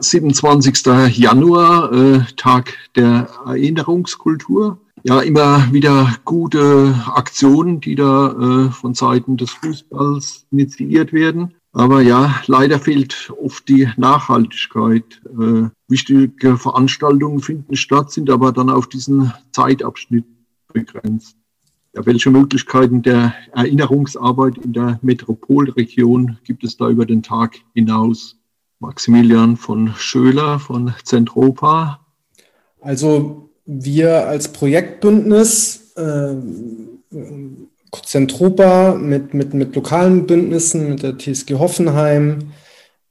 27. Januar, äh, Tag der Erinnerungskultur. Ja, immer wieder gute Aktionen, die da äh, von Seiten des Fußballs initiiert werden. Aber ja, leider fehlt oft die Nachhaltigkeit. Äh, wichtige Veranstaltungen finden statt, sind aber dann auf diesen Zeitabschnitt begrenzt. Ja, welche Möglichkeiten der Erinnerungsarbeit in der Metropolregion gibt es da über den Tag hinaus? Maximilian von Schöler von Zentropa. Also wir als Projektbündnis äh, Zentropa mit, mit, mit lokalen Bündnissen, mit der TSG Hoffenheim,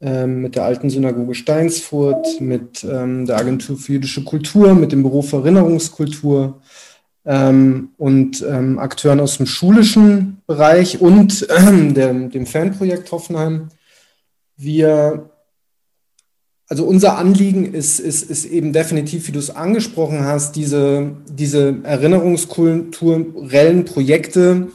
äh, mit der Alten Synagoge Steinsfurt, mit ähm, der Agentur für jüdische Kultur, mit dem Beruf Erinnerungskultur ähm, und ähm, Akteuren aus dem schulischen Bereich und äh, dem, dem Fanprojekt Hoffenheim. Wir also unser Anliegen ist, ist, ist eben definitiv, wie du es angesprochen hast, diese, diese erinnerungskulturellen Projekte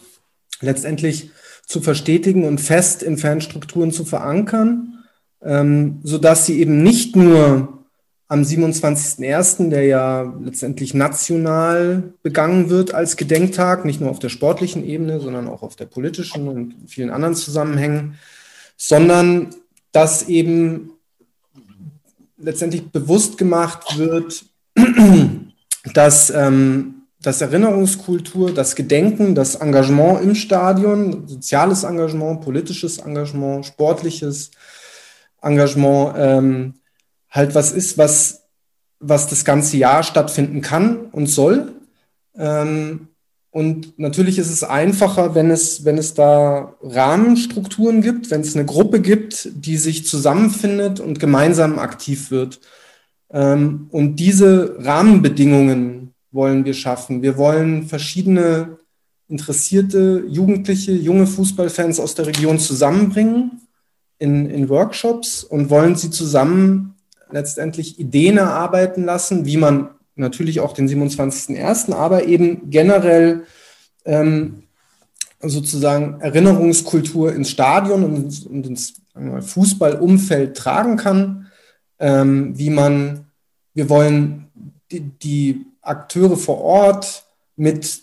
letztendlich zu verstetigen und fest in Fanstrukturen zu verankern, ähm, sodass sie eben nicht nur am 27.01., der ja letztendlich national begangen wird als Gedenktag, nicht nur auf der sportlichen Ebene, sondern auch auf der politischen und vielen anderen Zusammenhängen, sondern dass eben letztendlich bewusst gemacht wird, dass ähm, das Erinnerungskultur, das Gedenken, das Engagement im Stadion, soziales Engagement, politisches Engagement, sportliches Engagement ähm, halt was ist, was, was das ganze Jahr stattfinden kann und soll. Ähm, und natürlich ist es einfacher, wenn es, wenn es da Rahmenstrukturen gibt, wenn es eine Gruppe gibt, die sich zusammenfindet und gemeinsam aktiv wird. Ähm, und diese Rahmenbedingungen wollen wir schaffen. Wir wollen verschiedene interessierte Jugendliche, junge Fußballfans aus der Region zusammenbringen in, in Workshops und wollen sie zusammen letztendlich Ideen erarbeiten lassen, wie man natürlich auch den 27.01., aber eben generell ähm, sozusagen Erinnerungskultur ins Stadion und, und ins Fußballumfeld tragen kann, ähm, wie man, wir wollen die, die Akteure vor Ort mit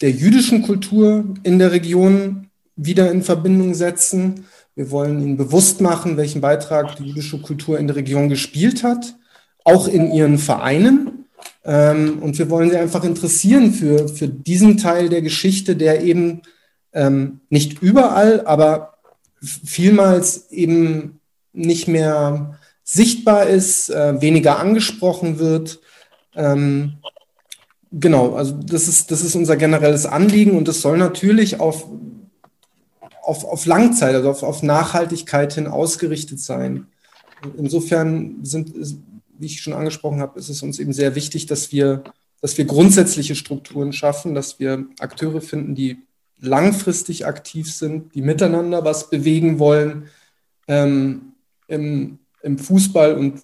der jüdischen Kultur in der Region wieder in Verbindung setzen. Wir wollen ihnen bewusst machen, welchen Beitrag die jüdische Kultur in der Region gespielt hat, auch in ihren Vereinen. Ähm, und wir wollen sie einfach interessieren für, für diesen Teil der Geschichte, der eben ähm, nicht überall, aber vielmals eben nicht mehr sichtbar ist, äh, weniger angesprochen wird. Ähm, genau, also das ist, das ist unser generelles Anliegen und das soll natürlich auf, auf, auf Langzeit, also auf, auf Nachhaltigkeit hin ausgerichtet sein. Insofern sind, wie ich schon angesprochen habe, ist es uns eben sehr wichtig, dass wir, dass wir grundsätzliche Strukturen schaffen, dass wir Akteure finden, die langfristig aktiv sind, die miteinander was bewegen wollen ähm, im, im Fußball und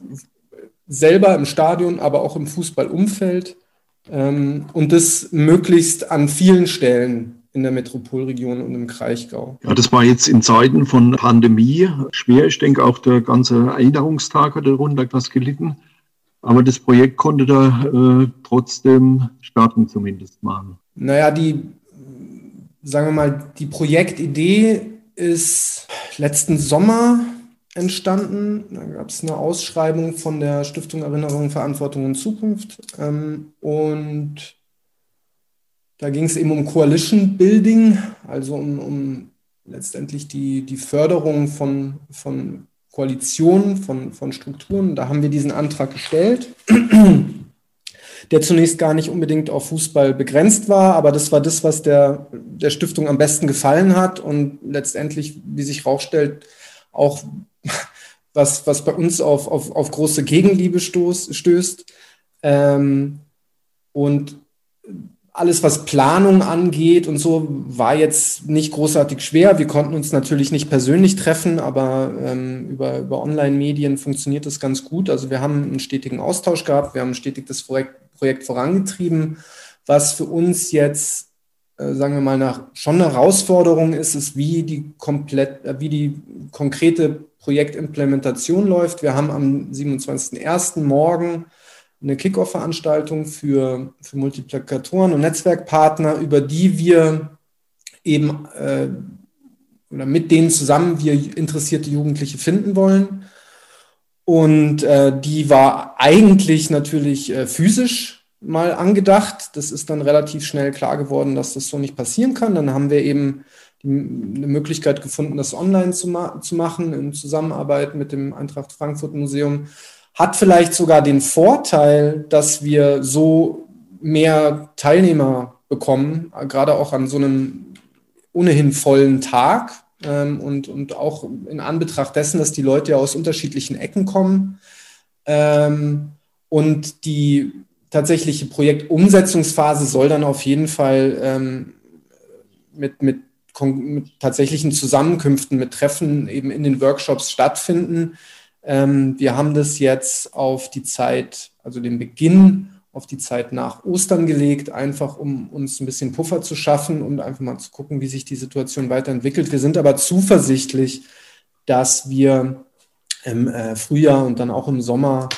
selber im Stadion, aber auch im Fußballumfeld ähm, und das möglichst an vielen Stellen in der Metropolregion und im Kraichgau. Ja, das war jetzt in Zeiten von Pandemie schwer. Ich denke, auch der ganze Erinnerungstag hat darunter etwas gelitten. Aber das Projekt konnte da äh, trotzdem starten, zumindest mal. Naja, die, sagen wir mal, die Projektidee ist letzten Sommer entstanden. Da gab es eine Ausschreibung von der Stiftung Erinnerung, Verantwortung und Zukunft. Ähm, und da ging es eben um Coalition Building, also um, um letztendlich die, die Förderung von, von Koalitionen, von, von Strukturen. Da haben wir diesen Antrag gestellt, der zunächst gar nicht unbedingt auf Fußball begrenzt war, aber das war das, was der, der Stiftung am besten gefallen hat und letztendlich, wie sich herausstellt, auch was, was bei uns auf, auf, auf große Gegenliebe stoß, stößt. Ähm, und alles, was Planung angeht und so, war jetzt nicht großartig schwer. Wir konnten uns natürlich nicht persönlich treffen, aber ähm, über, über Online-Medien funktioniert das ganz gut. Also wir haben einen stetigen Austausch gehabt, wir haben stetig das Projekt, Projekt vorangetrieben. Was für uns jetzt äh, sagen wir mal, nach, schon eine Herausforderung ist es, wie die komplett, äh, wie die konkrete Projektimplementation läuft. Wir haben am 27.01. morgen eine Kickoff-Veranstaltung für, für Multiplikatoren und Netzwerkpartner, über die wir eben äh, oder mit denen zusammen wir interessierte Jugendliche finden wollen. Und äh, die war eigentlich natürlich äh, physisch mal angedacht. Das ist dann relativ schnell klar geworden, dass das so nicht passieren kann. Dann haben wir eben eine Möglichkeit gefunden, das online zu, ma zu machen in Zusammenarbeit mit dem Eintracht Frankfurt Museum. Hat vielleicht sogar den Vorteil, dass wir so mehr Teilnehmer bekommen, gerade auch an so einem ohnehin vollen Tag ähm, und, und auch in Anbetracht dessen, dass die Leute ja aus unterschiedlichen Ecken kommen ähm, und die tatsächliche Projektumsetzungsphase soll dann auf jeden Fall ähm, mit, mit, mit, tatsächlichen Zusammenkünften, mit Treffen eben in den Workshops stattfinden. Ähm, wir haben das jetzt auf die Zeit, also den Beginn auf die Zeit nach Ostern gelegt, einfach um uns ein bisschen Puffer zu schaffen und einfach mal zu gucken, wie sich die Situation weiterentwickelt. Wir sind aber zuversichtlich, dass wir im äh, Frühjahr und dann auch im Sommer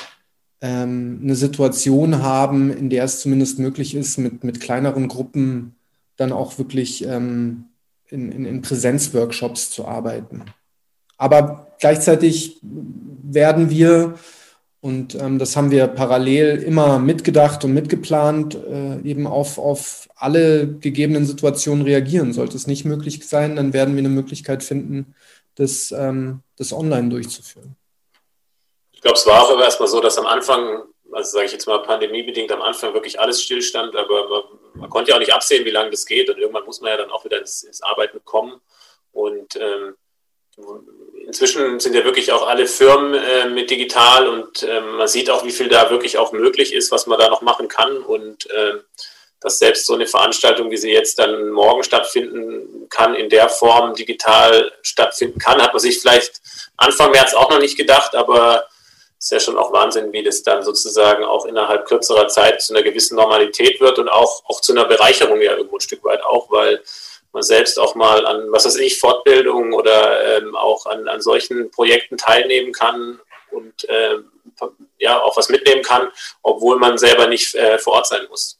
ähm, eine Situation haben, in der es zumindest möglich ist, mit, mit kleineren Gruppen dann auch wirklich ähm, in, in, in Präsenzworkshops zu arbeiten. Aber gleichzeitig werden wir und ähm, das haben wir parallel immer mitgedacht und mitgeplant, äh, eben auf, auf alle gegebenen Situationen reagieren. Sollte es nicht möglich sein, dann werden wir eine Möglichkeit finden, das, ähm, das online durchzuführen. Ich glaube, es war auch erstmal so, dass am Anfang, also sage ich jetzt mal pandemiebedingt, am Anfang wirklich alles stillstand, aber man, man, konnte ja auch nicht absehen, wie lange das geht und irgendwann muss man ja dann auch wieder ins, ins Arbeiten kommen. Und ähm, inzwischen sind ja wirklich auch alle Firmen äh, mit digital und äh, man sieht auch, wie viel da wirklich auch möglich ist, was man da noch machen kann und äh, dass selbst so eine Veranstaltung, wie sie jetzt dann morgen stattfinden kann, in der Form digital stattfinden kann, hat man sich vielleicht Anfang März auch noch nicht gedacht, aber ist ja schon auch Wahnsinn, wie das dann sozusagen auch innerhalb kürzerer Zeit zu einer gewissen Normalität wird und auch, auch zu einer Bereicherung ja irgendwo ein Stück weit auch, weil man selbst auch mal an, was weiß ich, Fortbildungen oder ähm, auch an, an solchen Projekten teilnehmen kann und äh, ja auch was mitnehmen kann, obwohl man selber nicht äh, vor Ort sein muss.